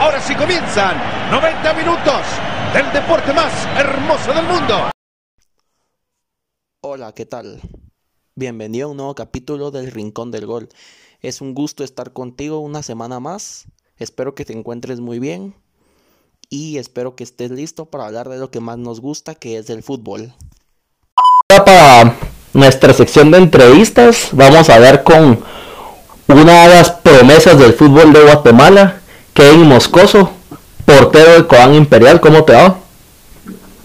Ahora sí comienzan 90 minutos del deporte más hermoso del mundo. Hola, ¿qué tal? Bienvenido a un nuevo capítulo del Rincón del Gol. Es un gusto estar contigo una semana más. Espero que te encuentres muy bien y espero que estés listo para hablar de lo que más nos gusta, que es el fútbol. Para nuestra sección de entrevistas, vamos a ver con una de las promesas del fútbol de Guatemala, Kevin Moscoso, portero del Cobán Imperial. ¿Cómo te va?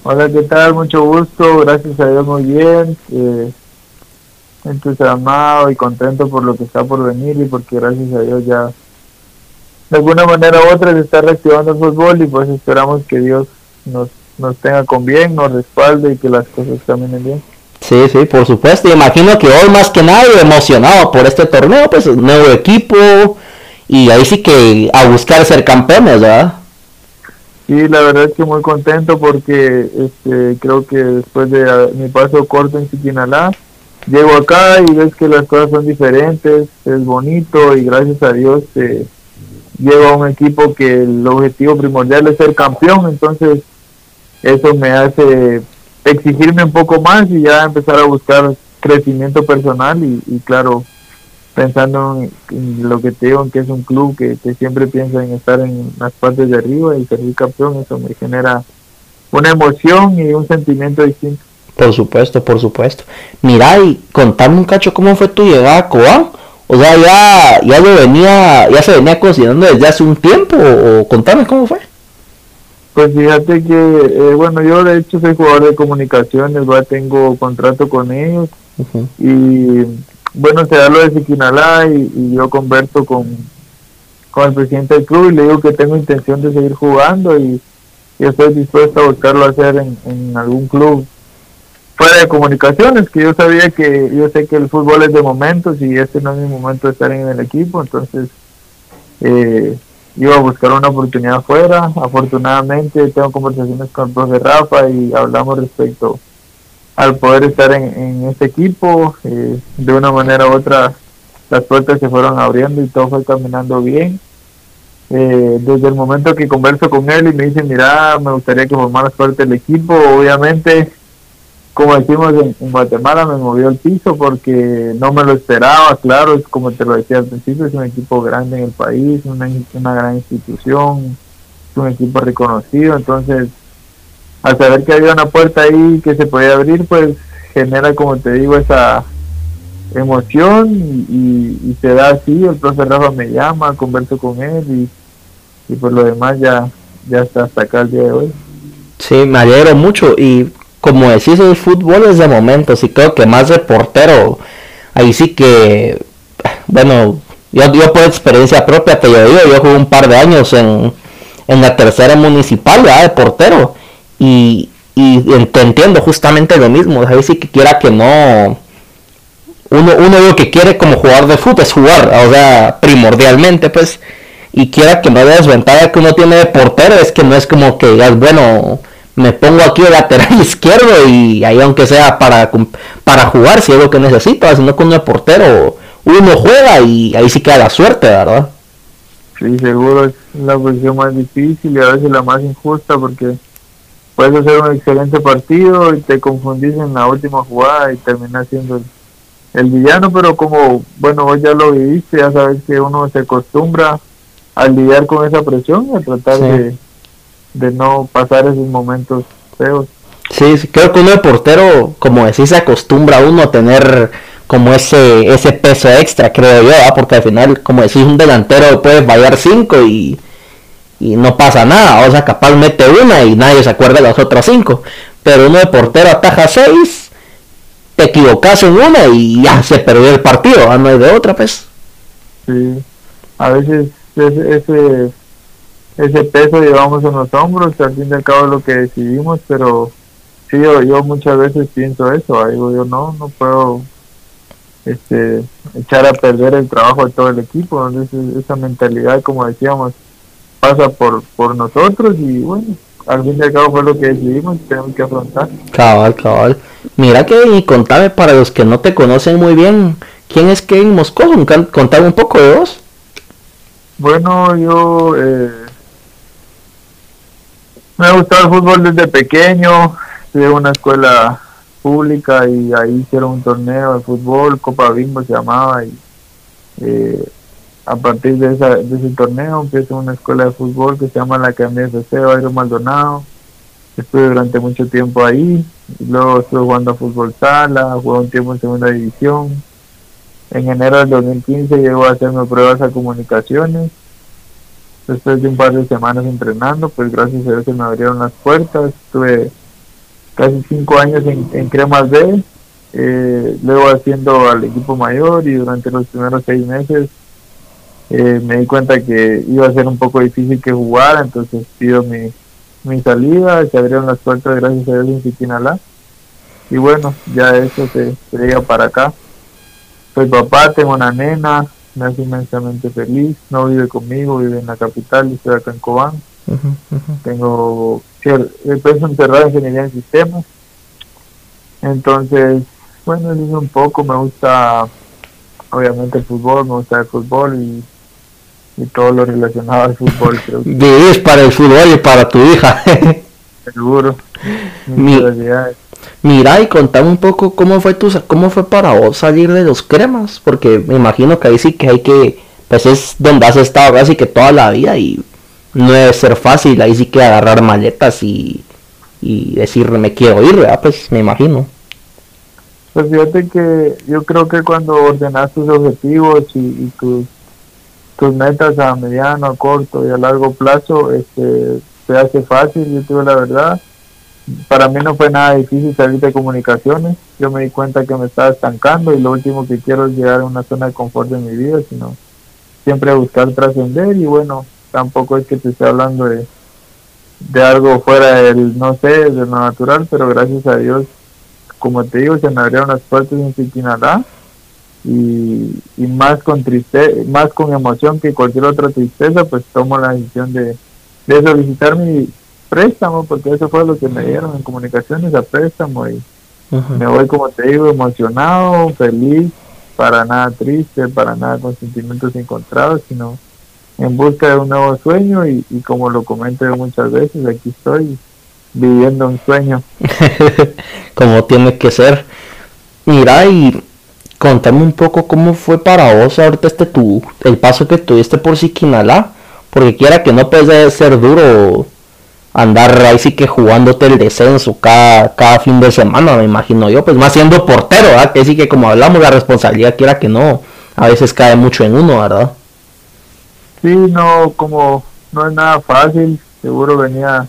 Hola, ¿qué tal? Mucho gusto, gracias a Dios muy bien. Eh, entusiasmado y contento por lo que está por venir y porque gracias a Dios ya de alguna manera u otra se está reactivando el fútbol y pues esperamos que Dios nos, nos tenga con bien, nos respalde y que las cosas caminen bien. Sí, sí, por supuesto. Imagino que hoy más que nadie emocionado por este torneo, pues nuevo equipo y ahí sí que a buscar ser campeones, ¿verdad? Sí, la verdad es que muy contento porque este, creo que después de ah, mi paso corto en Siquinalá, llego acá y ves que las cosas son diferentes, es bonito y gracias a Dios eh, llevo a un equipo que el objetivo primordial es ser campeón, entonces eso me hace exigirme un poco más y ya empezar a buscar crecimiento personal y, y claro, pensando en, lo que te digo, en que es un club que, siempre piensa en estar en las partes de arriba y ser campeón, eso me genera una emoción y un sentimiento distinto. Por supuesto, por supuesto. Mira, y contame un cacho cómo fue tu llegada a Coa. O sea, ya, ya lo venía, ya se venía cocinando desde hace un tiempo, o, contame cómo fue. Pues fíjate que, eh, bueno, yo de hecho soy jugador de comunicaciones, ¿va? tengo contrato con ellos y bueno, se da lo de Siquinalá y, yo converso con, con el presidente del club y le digo que tengo intención de seguir jugando y, estoy dispuesto a buscarlo hacer en, en algún club fuera de comunicaciones, que yo sabía que yo sé que el fútbol es de momentos y este no es mi momento de estar en el equipo, entonces eh, iba a buscar una oportunidad fuera. Afortunadamente tengo conversaciones con el profe Rafa y hablamos respecto al poder estar en, este equipo. Eh, de una manera u otra las puertas se fueron abriendo y todo fue caminando bien. Eh, desde el momento que converso con él y me dice, mira, me gustaría que formaras parte del equipo, obviamente como decimos en, Guatemala, me movió el piso porque no me lo esperaba, claro, es como te lo decía al principio, es un equipo grande en el país, una, una gran institución, es un equipo reconocido, entonces al saber que había una puerta ahí que se podía abrir, pues genera, como te digo, esa emoción y, se da así, el profesor Rafa me llama, converso con él y, y por lo demás ya, ya está hasta acá el día de hoy. Sí, me alegro mucho. Y como decís, el fútbol es de momentos y creo que más de portero, ahí sí que, bueno, yo, yo por experiencia propia te lo digo, yo jugué un par de años en, en la tercera municipal de portero y, y entiendo justamente lo mismo, ahí sí que quiera que no, uno, uno lo que quiere como jugador de fútbol es jugar, o sea, primordialmente pues, y quiera que no haya desventaja que uno tiene de portero, es que no es como que digas, bueno, me pongo aquí el lateral izquierdo y ahí aunque sea para, para jugar si es lo que necesito, sino con el portero uno juega y ahí sí queda la suerte, ¿verdad? Sí, seguro es la posición más difícil y a veces la más injusta porque puedes hacer un excelente partido y te confundís en la última jugada y terminas siendo el, villano, pero como, bueno, vos ya lo viviste, ya sabes que uno se acostumbra a lidiar con esa presión y a tratar de de no pasar esos momentos feos. Sí, creo que uno de portero, como decís, se acostumbra uno a tener como ese ese peso extra, creo yo, porque al final, como decís, un delantero puede fallar cinco y, y no pasa nada, o sea, capaz mete una y nadie se acuerda de las otras cinco, pero uno de portero ataja seis, te equivocas en una y ya se perdió el partido, no hay de otra, pues. Sí, a veces ese ese peso llevamos en los hombros, al fin y al cabo lo que decidimos, pero sí, yo, muchas veces pienso eso, digo yo no, no puedo este, echar a perder el trabajo de todo el equipo, esa mentalidad, como decíamos, pasa por, por nosotros y bueno, al fin y al cabo fue lo que decidimos tenemos que afrontar. Cabal, cabal. Mira que y contame para los que no te conocen muy bien, ¿quién es Kevin Moscoso? Contame un poco de vos. Bueno, yo... Eh, Me ha gustado el fútbol desde pequeño, de una escuela pública y ahí hicieron un torneo de fútbol, Copa Bimbo se llamaba y eh, a partir de, esa, de ese torneo empiezo una escuela de fútbol que se llama la Academia FC Bayro Maldonado. Estuve durante mucho tiempo ahí, luego estuve jugando a fútbol sala, jugué un tiempo en segunda división. En enero del 2015 llego a hacerme pruebas a comunicaciones. Después de un par de semanas entrenando, pues gracias a Dios se me abrieron las puertas. Estuve casi cinco años en, en Cremas B, eh, luego haciendo al equipo mayor y durante los primeros seis meses eh, me di cuenta que iba a ser un poco difícil que jugar, entonces pido mi, mi salida, se abrieron las puertas gracias a Dios en Siquinalá y bueno, ya eso se, se llega para acá. Soy papá, tengo una nena, me hace inmensamente feliz, no vive conmigo, vive en la capital, estoy acá en Cobán. Tengo, empiezo encerrado en ingeniería en sistemas. Entonces, bueno, eso es un poco, me gusta obviamente el fútbol, me gusta el fútbol y, y todo lo relacionado al fútbol. Creo Vivís para el fútbol y para tu hija. seguro. Mi-. Mira y contame un poco cómo fue tu, cómo fue para vos salir de los cremas, porque me imagino que ahí sí que hay que, pues es donde has estado casi que toda la vida y no debe ser fácil, ahí sí que agarrar maletas y, y decir me quiero ir, ¿verdad? Pues me imagino. Pues fíjate que yo creo que cuando ordenas tus objetivos y, y tus, tus metas a mediano, a corto y a largo plazo, este, se hace fácil, yo digo la verdad. Para mí no fue nada difícil salir de comunicaciones. Yo me di cuenta que me estaba estancando y lo último que quiero es llegar a una zona de confort de mi vida, sino siempre buscar trascender y bueno, tampoco es que te esté hablando de, de algo fuera del, no sé, de lo natural, pero gracias a Dios como te digo, se me abrieron las puertas en Siquinalá y, y más con triste, más con emoción que cualquier otra tristeza, pues tomo la decisión de, de solicitar mi préstamo, porque eso fue lo que me dieron en comunicaciones a préstamo y me voy, como te digo, emocionado, feliz, para nada triste, para nada con sentimientos encontrados, sino en busca de un nuevo sueño y, y como lo comento muchas veces, aquí estoy viviendo un sueño. como tiene que ser. Mira y contame un poco cómo fue para vos ahorita este tu, el paso que tuviste por Siquinalá, porque quiera que no puede ser duro andar ahí sí que jugándote el descenso cada, cada fin de semana, me imagino yo, pues más siendo portero, ¿verdad? Que sí que como hablamos la responsabilidad quiera que no, a veces cae mucho en uno, ¿verdad? Sí, no, como no es nada fácil, seguro venía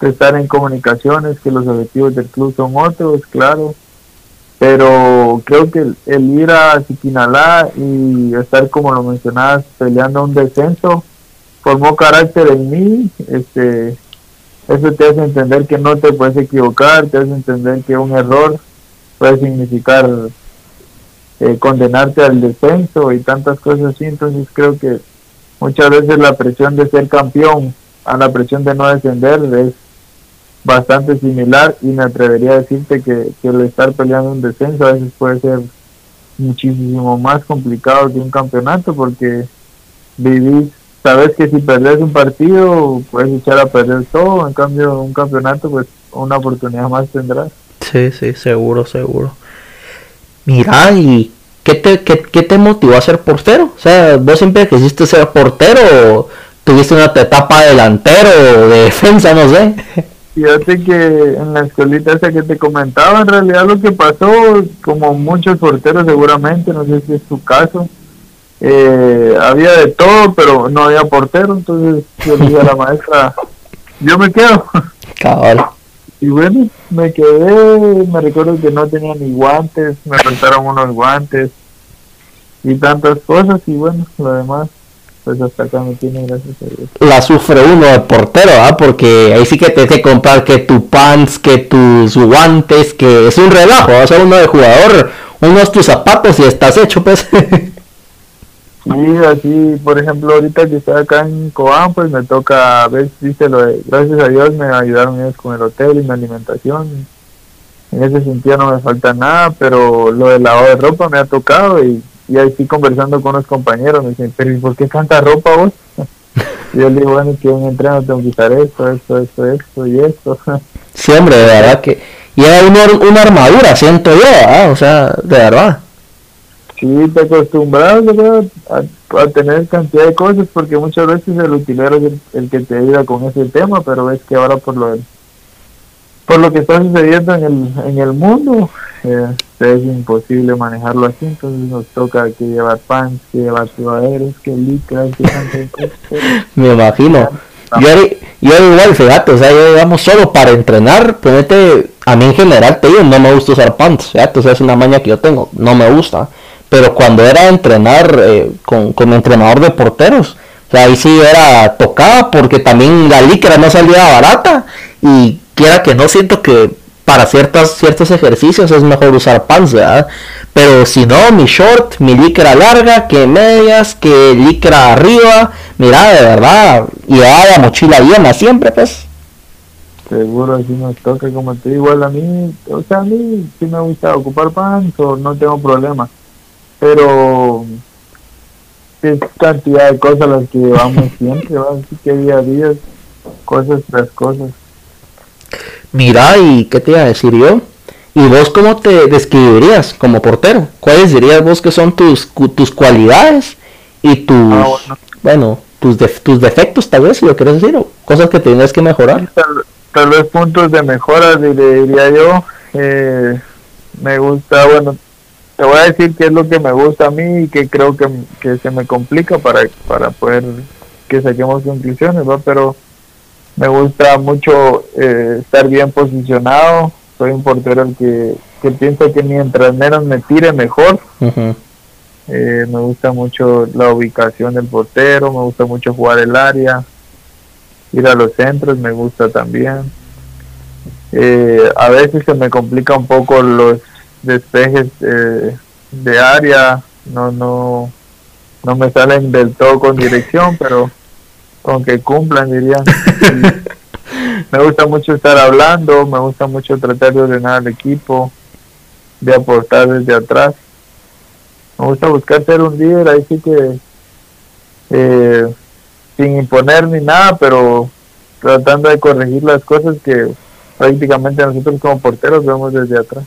de estar en comunicaciones, que los objetivos del club son otros, claro, pero creo que el, el ir a Siquinalá y estar, como lo mencionabas, peleando un descenso, formó carácter en mí, este, eso te hace entender que no te puedes equivocar, te hace entender que un error puede significar eh, condenarte al descenso y tantas cosas así, entonces creo que muchas veces la presión de ser campeón a la presión de no descender es bastante similar y me atrevería a decirte que, que el estar peleando un descenso a veces puede ser muchísimo más complicado que un campeonato porque vivís, sabes que si perdés un partido puedes echar a perder todo, en cambio un campeonato pues una oportunidad más tendrás. Sí, sí, seguro, seguro. Mira, ¿y qué te, qué, qué te motivó a ser portero? O sea, ¿vos siempre quisiste ser portero o tuviste una etapa delantero o de defensa, no sé? Fíjate que en la escuelita esa que te comentaba, en realidad lo que pasó, como muchos porteros seguramente, no sé si es tu caso, eh, había de todo, pero no había portero, entonces yo le dije a la maestra, yo me quedo. Cabal. Y bueno, me quedé, me recuerdo que no tenía ni guantes, me faltaron unos guantes y tantas cosas, y bueno, lo demás, pues hasta acá me tiene, gracias a Dios. La sufre uno de portero, ¿ah? Porque ahí sí que tienes que comprar que tu pants, que tus guantes, que es un relajo, o sea, uno de jugador, unos tus zapatos y estás hecho, pues. Sí, así, por ejemplo, ahorita que estoy acá en Cobán, pues me toca, ves, viste, lo de, gracias a Dios me ayudaron ellos con el hotel y mi alimentación. En ese sentido no me falta nada, pero lo del lavado de ropa me ha tocado y, y ahí estoy conversando con los compañeros, me dicen, pero ¿y por qué tanta ropa vos? Y yo le digo, bueno, que un entreno tengo que quitar esto, esto, esto, esto y esto. Sí, hombre, de verdad que... Y era una, una armadura, siento yo, ¿ah? o sea, de verdad. Sí, te acostumbras ¿verdad? a, a, tener cantidad de cosas porque muchas veces el utilero es el, el, que te ayuda con ese tema, pero ves que ahora por lo por lo que está sucediendo en el, en el mundo eh, es imposible manejarlo así, entonces nos toca que llevar pants, que llevar sudaderos, que licras, que Me imagino. Yo, yo igual, fíjate, o sea, yo digamos solo para entrenar, ponete, a mí en general te digo, no me gusta usar pants, fíjate, o sea, es una maña que yo tengo, no me gusta. Pero cuando era entrenar eh, con, con entrenador de porteros, o sea, ahí sí era tocada porque también la licra no salía barata y quiera que no siento que para ciertas, ciertos ejercicios es mejor usar pants, ¿verdad? Pero si no, mi short, mi licra larga, que medias, que licra arriba, mira, de verdad, y la mochila llena siempre, pues. Seguro, así nos toca, como te igual a mí, o sea, a mí sí me gusta ocupar pants o no tengo problema pero es cantidad de cosas las que llevamos siempre, así que día a día, cosas tras cosas. Mira, ¿y qué te iba a decir yo? ¿Y vos cómo te describirías como portero? ¿Cuáles dirías vos que son tus, tus cualidades y tus, ah, bueno. tus, tus defectos tal vez, si lo quieres decir, o cosas que tienes que mejorar? Tal, vez puntos de mejora, diría yo. Eh, me gusta, bueno, te voy a decir qué es lo que me gusta a mí y que creo que, que se me complica para, para poder que saquemos conclusiones, ¿va? pero me gusta mucho eh, estar bien posicionado, soy un portero el que, que piensa que mientras menos me tire mejor, eh, me gusta mucho la ubicación del portero, me gusta mucho jugar el área, ir a los centros me gusta también. Eh, a veces se me complica un poco los despejes eh, de área no no no me salen del todo con dirección pero con que cumplan diría me gusta mucho estar hablando me gusta mucho tratar de ordenar al equipo de aportar desde atrás me gusta buscar ser un líder ahí sí que eh, sin imponer ni nada pero tratando de corregir las cosas que prácticamente nosotros como porteros vemos desde atrás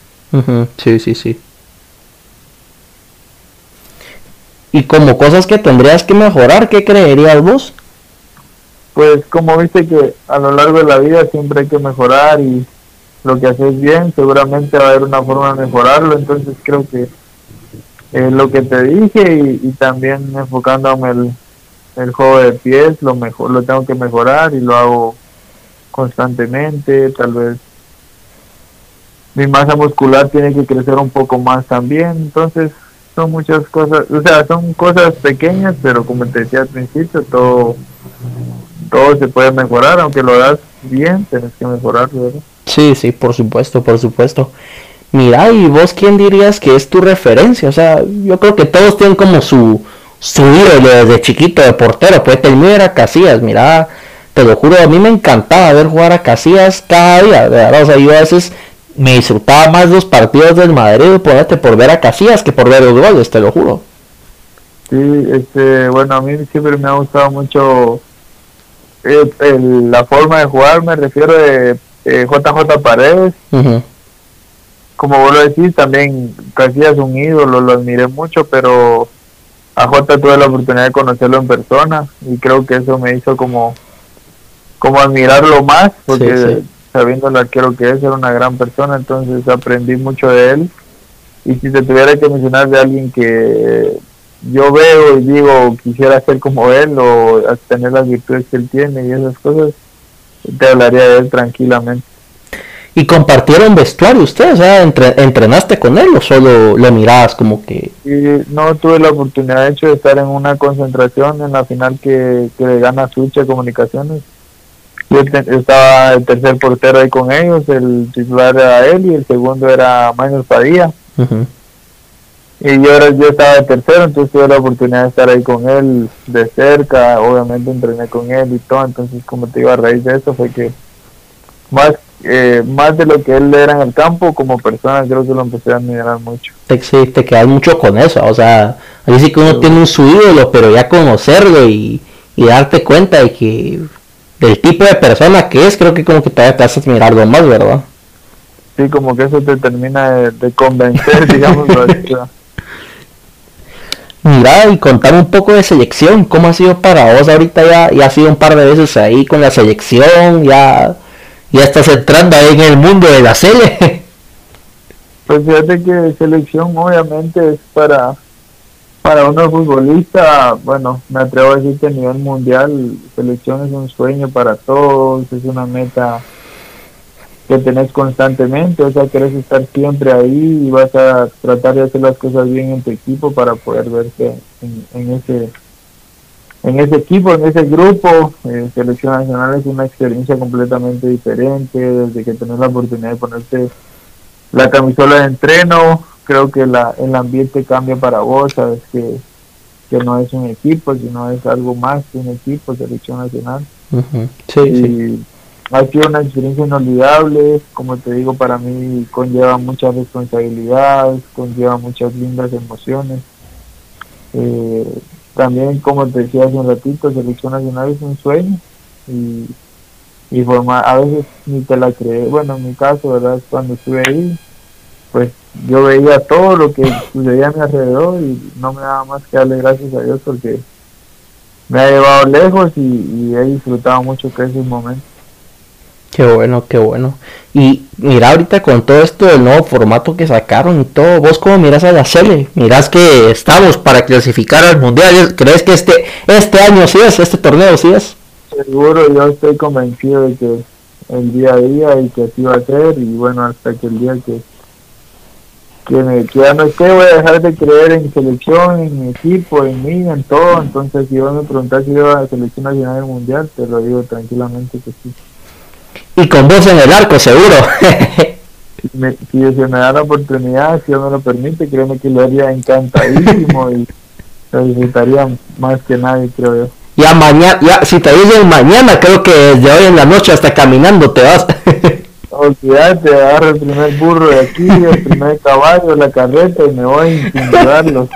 Sí, sí, sí. Y como cosas que tendrías que mejorar, ¿qué creerías vos? Pues como viste que a lo largo de la vida siempre hay que mejorar y lo que haces bien, seguramente va a haber una forma de mejorarlo, entonces creo que lo que te dije y, también enfocándome el, el juego de pies, lo mejor, lo tengo que mejorar y lo hago constantemente, tal vez mi masa muscular tiene que crecer un poco más también, entonces son muchas cosas, o sea, son cosas pequeñas, pero como te decía al principio, todo todo se puede mejorar, aunque lo das bien, tienes que mejorarlo, ¿verdad? Sí, sí, por supuesto, por supuesto. Mira, ¿y vos quién dirías que es tu referencia? O sea, yo creo que todos tienen como su, su ídolo desde chiquito de portero. Pues el mío era Casillas, mira, te lo juro, a mí me encantaba ver jugar a Casillas cada día, de verdad. O sea, yo a veces me disfrutaba más los partidos del Madrid por, por ver a Casillas que por ver los goles, te lo juro. Sí, este, bueno, a mí siempre me ha gustado mucho eh, la forma de jugar, me refiero de JJ Paredes. Como vos lo decís, también Casillas es un ídolo, lo admiré mucho, pero a J tuve la oportunidad de conocerlo en persona y creo que eso me hizo como como admirarlo más, porque sabiendo lo arquero que es, era una gran persona, entonces aprendí mucho de él. Y si te tuviera que mencionar de alguien que yo veo y digo quisiera ser como él o tener las virtudes que él tiene y esas cosas, te hablaría de él tranquilamente. ¿Y compartieron vestuario ustedes? O sea, ¿entrenaste con él o solo lo mirabas como que...? no, tuve la oportunidad de hecho de estar en una concentración en la final que, que gana Sucha Comunicaciones yo estaba el tercer portero ahí con ellos, el titular era él y el segundo era Manuel Padilla. Y yo, yo estaba de tercero, entonces tuve la oportunidad de estar ahí con él de cerca, obviamente entrené con él y todo, entonces como te digo, a raíz de eso fue que más eh, más de lo que él era en el campo, como persona creo que lo empecé a admirar mucho. Sí, te quedas mucho con eso, o sea, ahí sí que uno tiene un su ídolo, pero ya conocerlo y y darte cuenta de que del tipo de persona que es, creo que como que te, te hace admirarlo más, ¿verdad? Sí, como que eso te termina de, convencer, digamos. Mira, y contar un poco de selección, ¿cómo ha sido para vos ahorita ya? Ya has sido un par de veces ahí con la selección, ya, ya estás entrando ahí en el mundo de la serie. Pues fíjate que selección obviamente es para para uno futbolista, bueno, me atrevo a decir que a nivel mundial selección es un sueño para todos, es una meta que tenés constantemente, o sea, querés estar siempre ahí y vas a tratar de hacer las cosas bien en tu equipo para poder verte en, ese en ese equipo, en ese grupo. Eh, selección nacional es una experiencia completamente diferente, desde que tenés la oportunidad de ponerte la camisola de entreno, creo que la, el ambiente cambia para vos, sabes que, que no es un equipo, sino es algo más que un equipo, selección nacional. sí, sí ha sido una experiencia inolvidable, como te digo, para mí conlleva muchas responsabilidades, conlleva muchas lindas emociones. Eh, también, como te decía hace un ratito, selección nacional es un sueño y, y a veces ni te la creé. Bueno, en mi caso, ¿verdad? Cuando estuve ahí, pues yo veía todo lo que sucedía a mi alrededor y no me daba más que darle gracias a Dios porque me ha llevado lejos y, y he disfrutado mucho que esos momentos. Qué bueno, qué bueno. Y mira ahorita con todo esto del nuevo formato que sacaron y todo, vos cómo miras a la serie, miras que estamos para clasificar al mundial, ¿crees que este este año sí es, este torneo sí es? Seguro, yo estoy convencido de que el día a día y que así va a ser y bueno, hasta que el día que que, me, que no esté voy a dejar de creer en selección, en mi equipo, en mí, en todo, entonces si vos me preguntas si iba a la selección nacional del mundial, te lo digo tranquilamente que sí. Y con vos en el arco, seguro. si se me da la oportunidad, si Dios me lo permite, créeme que lo haría encantadísimo y lo disfrutaría más que nadie, creo yo. Ya mañana, ya, si te dicen mañana, creo que desde hoy en la noche hasta caminando te vas. Olvídate, agarro el primer burro de aquí, el primer caballo, la carreta y me voy sin dudarlo.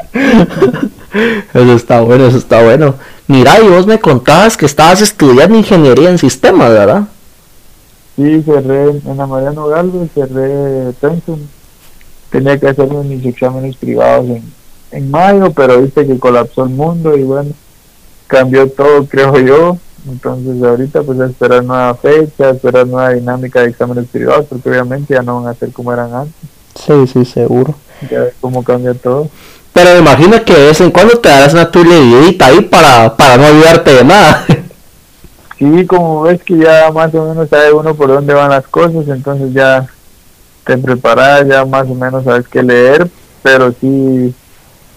Eso está bueno, eso está bueno. Mira, y vos me contabas que estabas estudiando ingeniería en sistemas, ¿verdad? Sí, cerré en la Mariano Galvez, cerré Pensum. Tenía que hacer mis exámenes privados en, en mayo, pero viste que colapsó el mundo y bueno, cambió todo, creo yo. Entonces ahorita pues a esperar nueva fecha, esperar nueva dinámica de exámenes privados, porque obviamente ya no van a ser como eran antes. Sí, sí, seguro. Ya ves cómo cambia todo. Pero me imagino que de vez en cuando te darás una tu ahí para, para no olvidarte de nada. Sí, como ves que ya más o menos sabe uno por dónde van las cosas, entonces ya te preparas, ya más o menos sabes qué leer, pero sí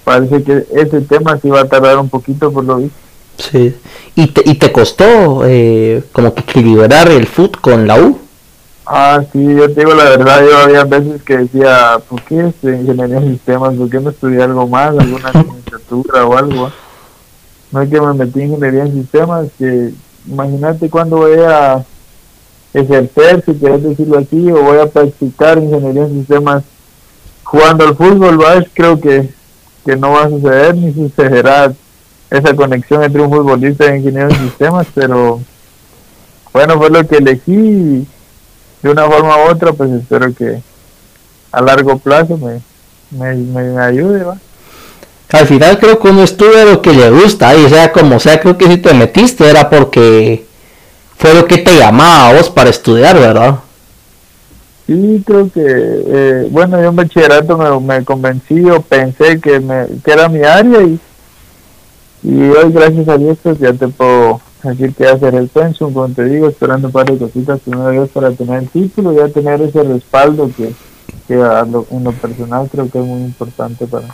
parece que ese tema sí va a tardar un poquito por lo visto. Sí, ¿y te, y te costó eh, como que equilibrar el foot con la U? Ah, sí, yo te digo la verdad, yo había veces que decía, ¿por qué este, ingeniería en sistemas? ¿Por qué no estudié algo más, alguna licenciatura o algo? No es que me metí en ingeniería en sistemas, que imagínate cuando voy a ejercer, si quieres decirlo así, o voy a practicar ingeniería en sistemas jugando al fútbol, ¿vas? creo que, que no va a suceder ni sucederá esa conexión entre un futbolista y ingeniero en sistemas, pero bueno, fue lo que elegí de una forma u otra, pues espero que a largo plazo me, me, me ayude, ¿va? Al final creo que uno estudia lo que le gusta y sea como sea creo que si te metiste era porque fue lo que te llamaba a vos para estudiar verdad sí creo que eh, bueno yo en bachillerato me, me convencí o pensé que me que era mi área y y hoy gracias a Dios pues ya te puedo decir que hacer el pensum como te digo esperando un par de cositas primero Dios para tener el título y ya tener ese respaldo que, que en lo personal creo que es muy importante para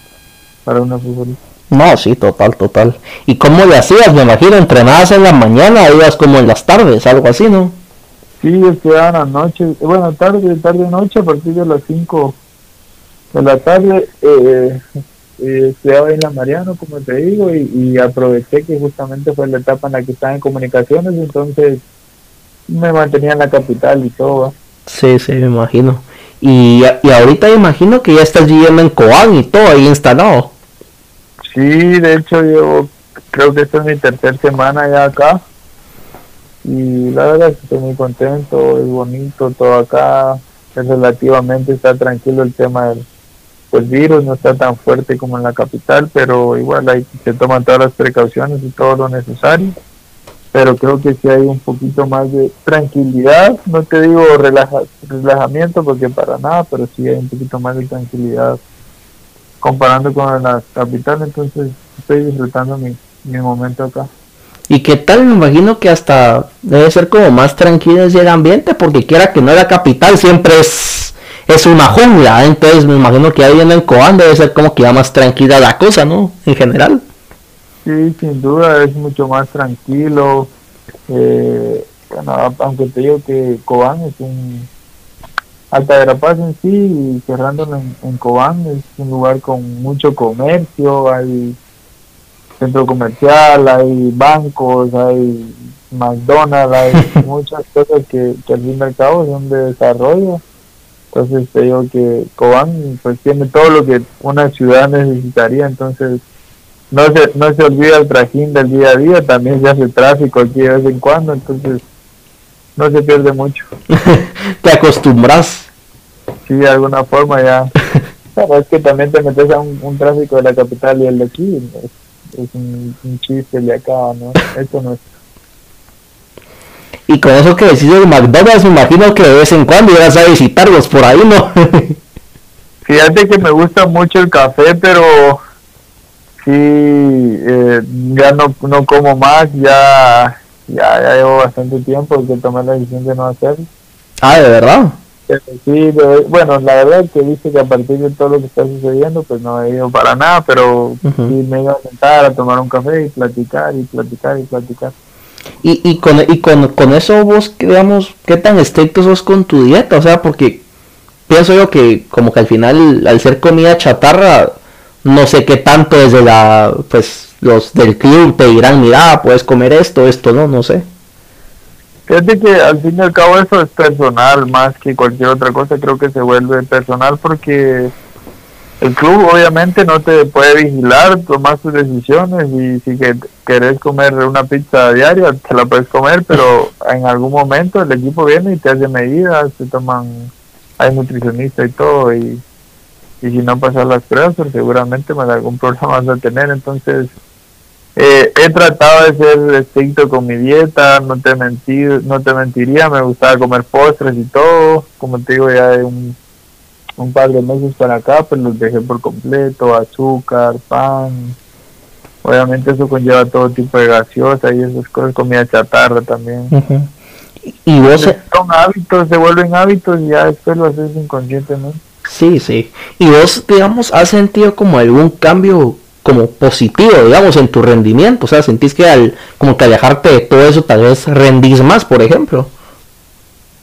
para una futbolista. No, sí, total, total. ¿Y cómo le hacías? Me imagino, entrenabas en la mañana, ibas como en las tardes, algo así, ¿no? Sí, estudiaba en la noche, bueno, tarde, tarde, noche, a partir de las 5 de la tarde, eh, eh, estudiaba en la Mariano, como te digo, y, aproveché que justamente fue la etapa en la que estaba en comunicaciones, entonces me mantenía en la capital y todo. Sí, sí, me imagino. Y, y ahorita imagino que ya estás viviendo en Coan y todo ahí instalado. Sí, de hecho llevo creo que esta es mi tercera semana ya acá y la verdad es que estoy muy contento, es bonito todo acá, es relativamente está tranquilo el tema del pues virus, no está tan fuerte como en la capital, pero igual ahí se toman todas las precauciones y todo lo necesario. Pero creo que sí hay un poquito más de tranquilidad, no te digo relaja, relajamiento porque para nada, pero sí hay un poquito más de tranquilidad comparando con la capital, entonces estoy disfrutando mi, mi momento acá. ¿Y qué tal? Me imagino que hasta debe ser como más tranquilo ese ambiente, porque quiera que no la capital siempre es, es una jungla, entonces me imagino que ahí en Cobán debe ser como que ya más tranquila la cosa, ¿no? En general. Sí, sin duda es mucho más tranquilo. Eh, bueno, aunque te digo que Cobán es un Alta de Paz en sí, y cerrándolo en, en Cobán, es un lugar con mucho comercio, hay centro comercial, hay bancos, hay McDonald's, hay muchas cosas que, que al fin y al cabo son de desarrollo. Entonces te digo que Cobán pues tiene todo lo que una ciudad necesitaría, entonces no se, no se olvida el trajín del día a día, también se hace tráfico aquí de vez en cuando, entonces no se pierde mucho. te acostumbras. Sí, de alguna forma ya. Pero es que también te metes a un, tráfico de la capital y el de aquí. Es, un, chiste de acá, ¿no? Esto no es. Y con eso que decís de McDonald's, me imagino que de vez en cuando irás a visitarlos por ahí, ¿no? Fíjate que me gusta mucho el café, pero sí, eh, ya no, no como más, ya ya, ya llevo bastante tiempo que tomé la decisión de no hacerlo. Ah, ¿de verdad? Sí, bueno, la verdad que dice que a partir de todo lo que está sucediendo, pues no he ido para nada, pero sí me iba a sentar a tomar un café y platicar y platicar y platicar. Y, y, con, y con, con eso vos, digamos, ¿qué tan estricto sos con tu dieta? O sea, porque pienso yo que como que al final, al ser comida chatarra, no sé qué tanto desde la, pues, los del club te dirán, mira, puedes comer esto, esto, no, no sé. Fíjate que al fin y al cabo eso es personal más que cualquier otra cosa, creo que se vuelve personal porque el club obviamente no te puede vigilar, tomar tus decisiones y si que querés comer una pizza diaria te la puedes comer, pero en algún momento el equipo viene y te hace medidas, te toman, hay nutricionista y todo y, y si no pasas las pruebas pues seguramente más algún problema vas a tener, entonces eh, he tratado de ser estricto con mi dieta, no te mentir, no te mentiría, me gustaba comer postres y todo, como te digo ya de un, un par de meses para acá, pues los dejé por completo, azúcar, pan, obviamente eso conlleva todo tipo de gaseosa y esas cosas, comida chatarra también. Y vos son hábitos, se vuelven hábitos y ya después lo haces inconscientemente. Sí, sí. ¿Y vos, digamos, has sentido como algún cambio como positivo, digamos, en tu rendimiento. O sea, sentís que al como que alejarte de todo eso tal vez rendís más, por ejemplo.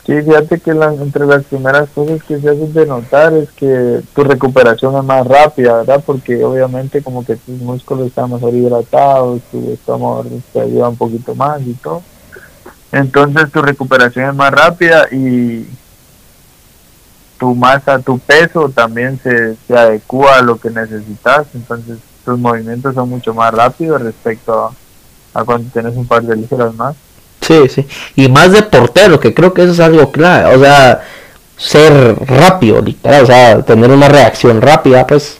Sí, fíjate que entre las primeras cosas que se hacen de notar es que tu recuperación es más rápida, ¿verdad? Porque obviamente como que tus músculos están mejor hidratados, tu estómago te ayuda un poquito más y todo. Entonces tu recuperación es más rápida y tu masa, tu peso también se, se adecua a lo que necesitas. Entonces tus movimientos son mucho más rápidos respecto a, cuando tienes un par de ligeras más. Sí, sí. Y más de portero, que creo que eso es algo clave. O sea, ser rápido, literal. O sea, tener una reacción rápida, pues.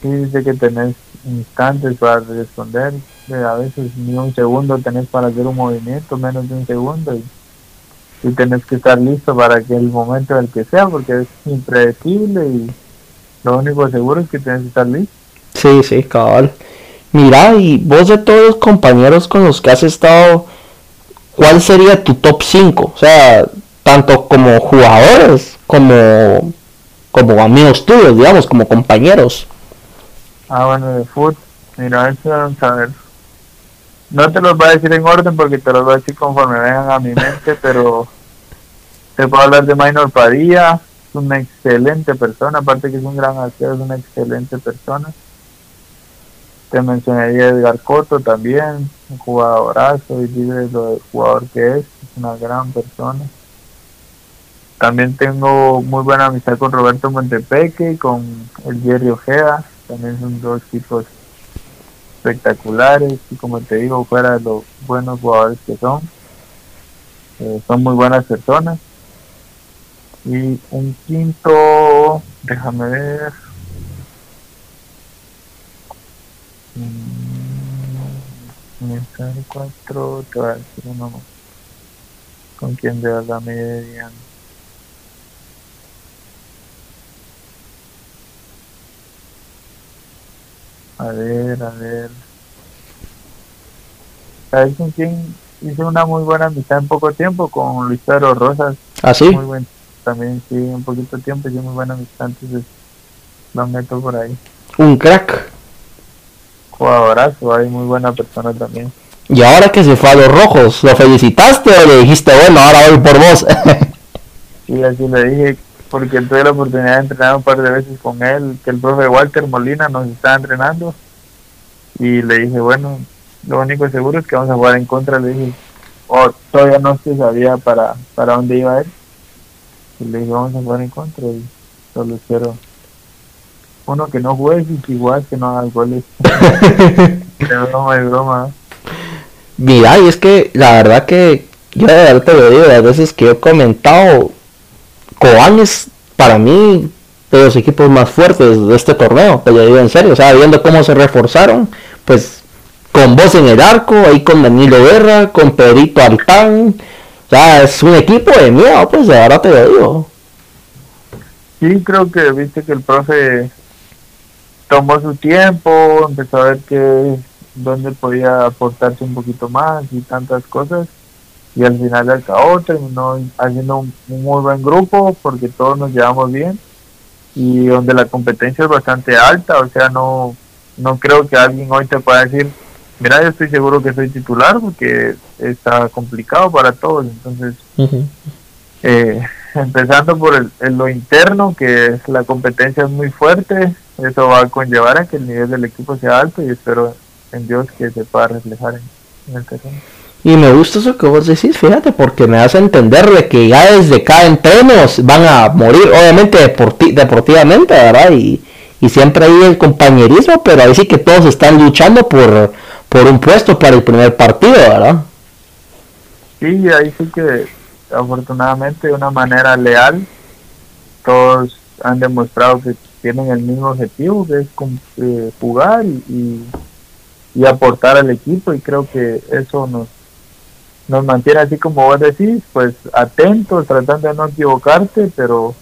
Sí, dice que tenés instantes para responder. A veces ni un segundo tenés para hacer un movimiento, menos de un segundo. Y, y tenés que estar listo para que el momento del que sea, porque es impredecible y lo único seguro es que tienes que estar listo. Sí, sí, cabal. Mira, y vos de todos los compañeros con los que has estado, ¿cuál sería tu top 5? O sea, tanto como jugadores como, como amigos tuyos, digamos, como compañeros. Ah, bueno, de fútbol. Mira, eso vamos a ver. No te los voy a decir en orden porque te los voy a decir conforme vengan a mi mente, pero te puedo hablar de Maynor Padilla, es una excelente persona, aparte que es un gran actor, es una excelente persona te mencionaría Edgar Coto también, un jugadorazo y libre lo jugador que es, es una gran persona. También tengo muy buena amistad con Roberto Montepeque y con el Jerry Ojeda, también son dos tipos espectaculares y como te digo, fuera de los buenos jugadores que son, eh, son muy buenas personas. Y un quinto, déjame ver. Mm, cuatro, te voy uno. Con quien de verdad me. A ver, a ver. ¿Sabes con quién hice una muy buena amistad en poco tiempo? Con Luis Pedro Rosas. ¿Ah, sí? Muy buen, también, sí, un poquito tiempo hice muy buena amistad, entonces lo meto por ahí. Un crack. Jugadorazo, hay muy buena persona también. Y ahora que se fue a los rojos, ¿lo felicitaste o le dijiste, bueno, ahora voy por vos? sí, así le dije, porque tuve la oportunidad de entrenar un par de veces con él, que el profe Walter Molina nos estaba entrenando y le dije, bueno, lo único seguro es que vamos a jugar en contra, le dije, oh, todavía no se sabía para, para dónde iba él, y le dije, vamos a jugar en contra y solo espero uno que no juegue y igual que no haga goles. de broma, de broma. Mira, y es que la verdad que yo de verdad te lo digo, las veces que he comentado Cobán es para mí de los equipos más fuertes de este torneo, te lo digo en serio, o sea, viendo cómo se reforzaron, pues con vos en el arco, ahí con Danilo Guerra, con Pedrito Altán, o sea, es un equipo de miedo, pues verdad te lo digo. Sí, creo que viste que el profe tomó su tiempo, empezó a ver que dónde podía aportarse un poquito más y tantas cosas y al final del cabo terminó haciendo un, muy buen grupo porque todos nos llevamos bien y donde la competencia es bastante alta, o sea, no, no creo que alguien hoy te pueda decir, mira, yo estoy seguro que soy titular porque está complicado para todos, entonces, eh, empezando por el, lo interno, que la competencia es muy fuerte, eso va a conllevar a que el nivel del equipo sea alto y espero en Dios que se pueda reflejar en el terreno. Y me gusta eso que vos decís, fíjate, porque me hace entenderle que ya desde cada entreno van a morir, obviamente deportivamente, ¿verdad? Y, siempre hay el compañerismo, pero ahí sí que todos están luchando por, por un puesto para el primer partido, ¿verdad? Sí, ahí sí que afortunadamente de una manera leal, todos han demostrado que tienen el mismo objetivo, que es eh, jugar y, y aportar al equipo, y creo que eso nos nos mantiene así como vos decís, pues atentos, tratando de no equivocarte, pero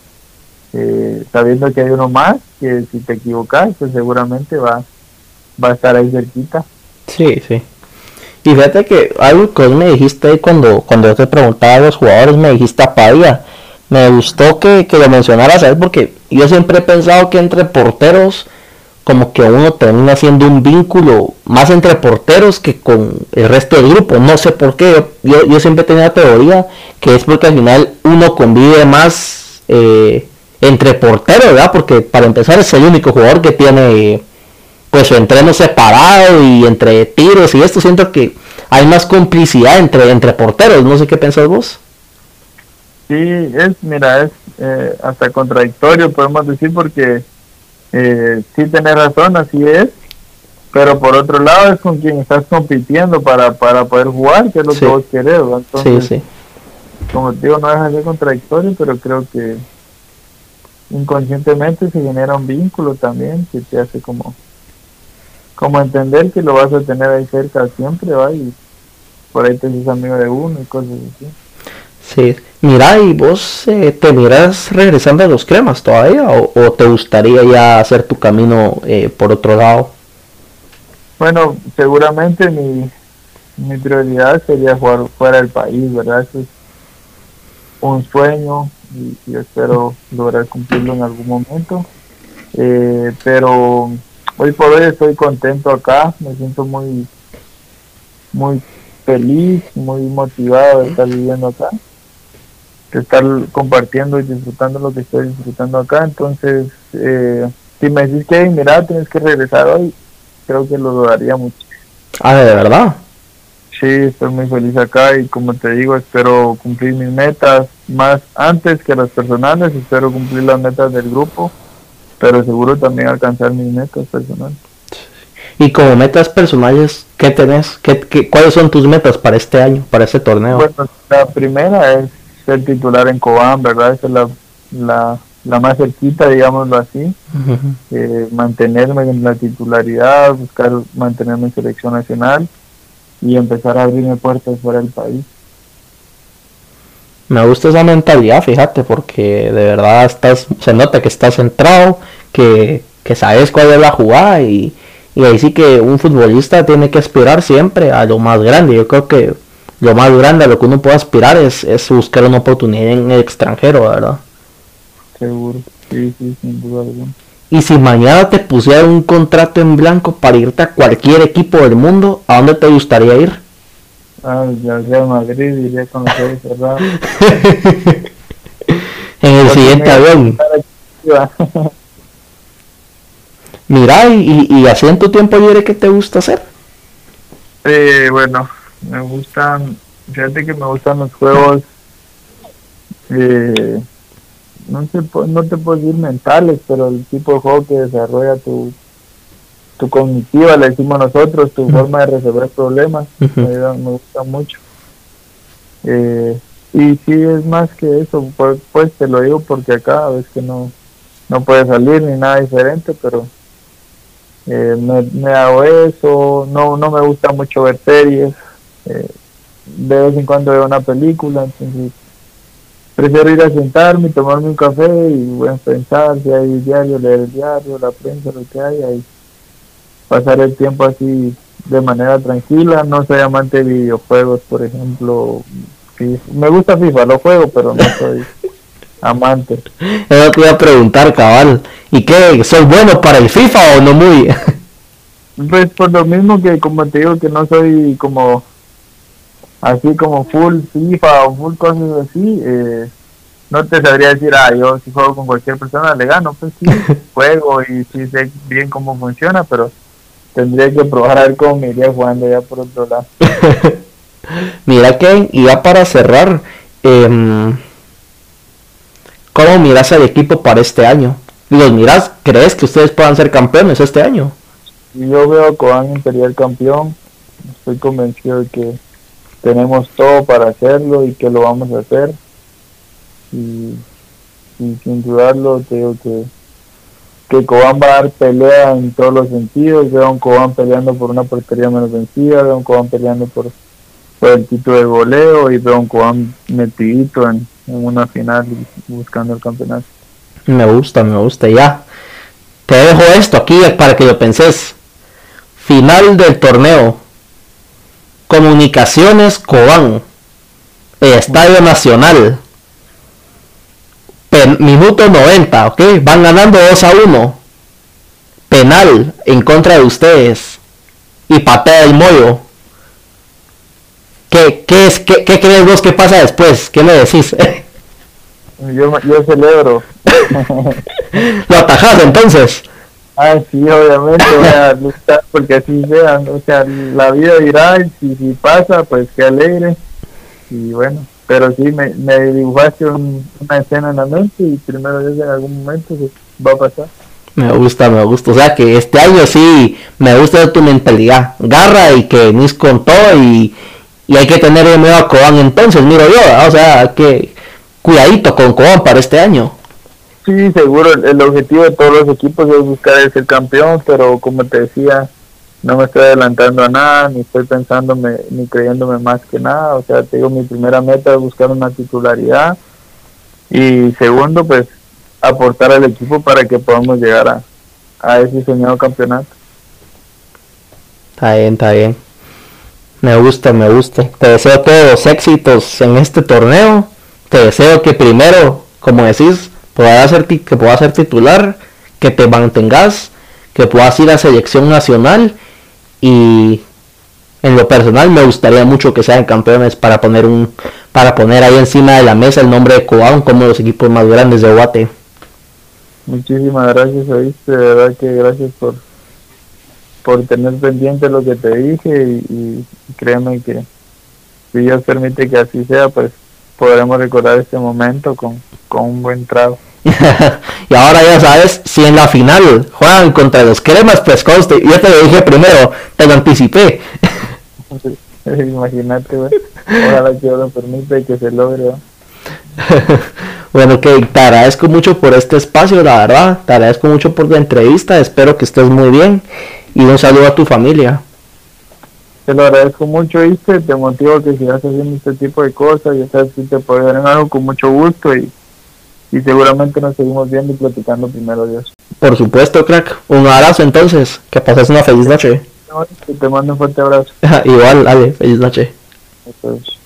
eh, sabiendo que hay uno más, que si te equivocas, pues seguramente va, va a estar ahí cerquita. Sí, sí. Y fíjate que algo que me dijiste cuando, cuando yo te preguntaba a los jugadores, me dijiste a Padilla. Me gustó que, que lo mencionaras a él porque yo siempre he pensado que entre porteros como que uno termina haciendo un vínculo más entre porteros que con el resto del grupo. No sé por qué. Yo, yo siempre tenía la teoría que es porque al final uno convive más eh, entre porteros, ¿verdad? Porque para empezar es el único jugador que tiene pues su entreno separado y entre tiros y esto siento que hay más complicidad entre, entre porteros. No sé qué pensás vos. Sí, es, mira, es eh, hasta contradictorio, podemos decir, porque eh, sí tenés razón, así es, pero por otro lado es con quien estás compitiendo para, para poder jugar, que es lo que vos querés, Entonces, como te digo, no deja de ser contradictorio, pero creo que inconscientemente se genera un vínculo también que te hace como como entender que lo vas a tener ahí cerca siempre, ¿va? Y por ahí te dices amigo de uno y cosas así. Sí, mira, ¿y vos eh, te miras regresando a los cremas todavía o, te gustaría ya hacer tu camino eh, por otro lado? Bueno, seguramente mi, mi prioridad sería jugar fuera del país, ¿verdad? Eso es un sueño y, espero lograr cumplirlo en algún momento. Eh, pero hoy por hoy estoy contento acá, me siento muy, muy feliz, muy motivado de estar viviendo acá de estar compartiendo y disfrutando lo que estoy disfrutando acá. Entonces, eh, si me decís que, mira, tienes que regresar hoy, creo que lo daría mucho. Ah, ¿de verdad? Sí, estoy muy feliz acá y como te digo, espero cumplir mis metas más antes que las personales, espero cumplir las metas del grupo, pero seguro también alcanzar mis metas personales. Y como metas personales, ¿qué tenés? ¿Qué, qué, cuáles son tus metas para este año, para este torneo? Bueno, la primera es ser titular en Cobán, ¿verdad? Esa es la, la, la más cerquita, digámoslo así. eh, mantenerme en la titularidad, buscar mantenerme en selección nacional y empezar a abrirme puertas fuera del país. Me gusta esa mentalidad, fíjate, porque de verdad estás, se nota que estás centrado, que, que sabes cuál es la jugada y, y ahí sí que un futbolista tiene que aspirar siempre a lo más grande. Yo creo que lo más grande a lo que uno puede aspirar es, es buscar una oportunidad en el extranjero, ¿verdad? Seguro, sí, sí, sin duda alguna. Y si mañana te pusieran un contrato en blanco para irte a cualquier equipo del mundo, ¿a dónde te gustaría ir? Ah, al Real Madrid iría con los ojos cerrados. en el Porque siguiente avión. Mira, y, y así en tu tiempo libre, ¿qué te gusta hacer? Eh, bueno, me gustan, fíjate que me gustan los juegos, eh, no, po- no te puedo decir mentales, pero el tipo de juego que desarrolla tu, tu cognitiva, le decimos nosotros, tu forma de resolver problemas, me, da- me gusta mucho. Eh, y sí, es más que eso, pues, pues te lo digo porque acá ves que no, no puede salir ni nada diferente, pero eh, me, me hago eso, no, no me gusta mucho ver series, eh, de vez en cuando veo una película, entonces prefiero ir a sentarme y tomarme un café y bueno, pensar si hay diario, leer el diario, la prensa, lo que haya y pasar el tiempo así de manera tranquila, no soy amante de videojuegos, por ejemplo, FIFA. me gusta FIFA, lo juego, pero no soy amante. Eso te iba a preguntar, cabal. ¿Y qué? ¿Soy bueno para el FIFA o no muy? Pues por lo mismo que como te digo que no soy como así como full FIFA o full cosas así, eh, no te sabría decir, ah, yo si juego con cualquier persona le gano, pues sí, juego y sí sé bien cómo funciona, pero tendría que probar a ver cómo me iría jugando ya por otro lado. Mira que, y ya para cerrar, em, ¿cómo miras al equipo para este año? ¿Los miras? ¿Crees que ustedes puedan ser campeones este año? Yo veo a Cobán Imperial campeón, estoy convencido de que tenemos todo para hacerlo y que lo vamos a hacer. Y, y sin dudarlo, te que, que Cobán va a dar pelea en todos los sentidos. Veo a un Cobán peleando por una portería menos vencida, veo a un Cobán peleando por, por el título de goleo y veo a un Cobán metidito en, en una final buscando el campeonato. Me gusta, me gusta, ya. Te dejo esto aquí para que lo penses. Final del torneo. Comunicaciones Cobán. Estadio Nacional. Pen- minuto 90, ¿ok? Van ganando 2 a 1. Penal en contra de ustedes. Y patea el mollo. ¿Qué, qué, es, qué, ¿Qué crees vos que pasa después? ¿Qué me decís? Yo, yo celebro. ¿Lo atajás entonces? Ah, sí, obviamente voy a porque así sea, o sea, la vida dirá y si, pasa, pues qué alegre. Y bueno, pero sí, me, me dibujaste un- una escena en la mente y primero Dios en algún momento se va a pasar. Me gusta, me gusta. O sea que este año sí me gusta tu mentalidad. Garra y que venís con todo y, y hay que tener miedo a Cobán entonces, miro yo. O sea, que cuidadito con Cobán para este año. Sí, seguro, el, el objetivo de todos los equipos es buscar ser campeón, pero como te decía, no me estoy adelantando a nada, ni estoy pensándome, ni creyéndome más que nada. O sea, te digo, mi primera meta es buscar una titularidad y segundo, pues aportar al equipo para que podamos llegar a, a ese soñado campeonato. Está bien, está bien. Me gusta, me gusta. Te deseo todos los éxitos en este torneo. Te deseo que primero, como decís, puedas ser, que puedas ser titular, que te mantengas, que puedas ir a selección nacional y en lo personal me gustaría mucho que sean campeones para poner un para poner ahí encima de la mesa el nombre de Cobán como los equipos más grandes de Guate. Muchísimas gracias, oíste, de verdad que gracias por por tener pendiente lo que te dije y, y créeme que si Dios permite que así sea, pues podremos recordar este momento con, con un buen trago. Y ahora ya sabes, si en la final juegan contra los cremas, pues conste, yo te lo dije primero, te lo anticipé. Imagínate, güey. Ojalá que lo permita y que se logre. bueno, que te agradezco mucho por este espacio, la verdad. Te agradezco mucho por la entrevista. Espero que estés muy bien. Y un saludo a tu familia. Te lo agradezco mucho, ¿viste? Te motivo que sigas haciendo este tipo de cosas. Ya sabes que te puedo dar en algo con mucho gusto y, y seguramente nos seguimos viendo y platicando primero, Dios. Por supuesto, crack. Un abrazo entonces. Que pases una feliz noche. Te mando un fuerte abrazo. Igual, dale, feliz noche. Entonces.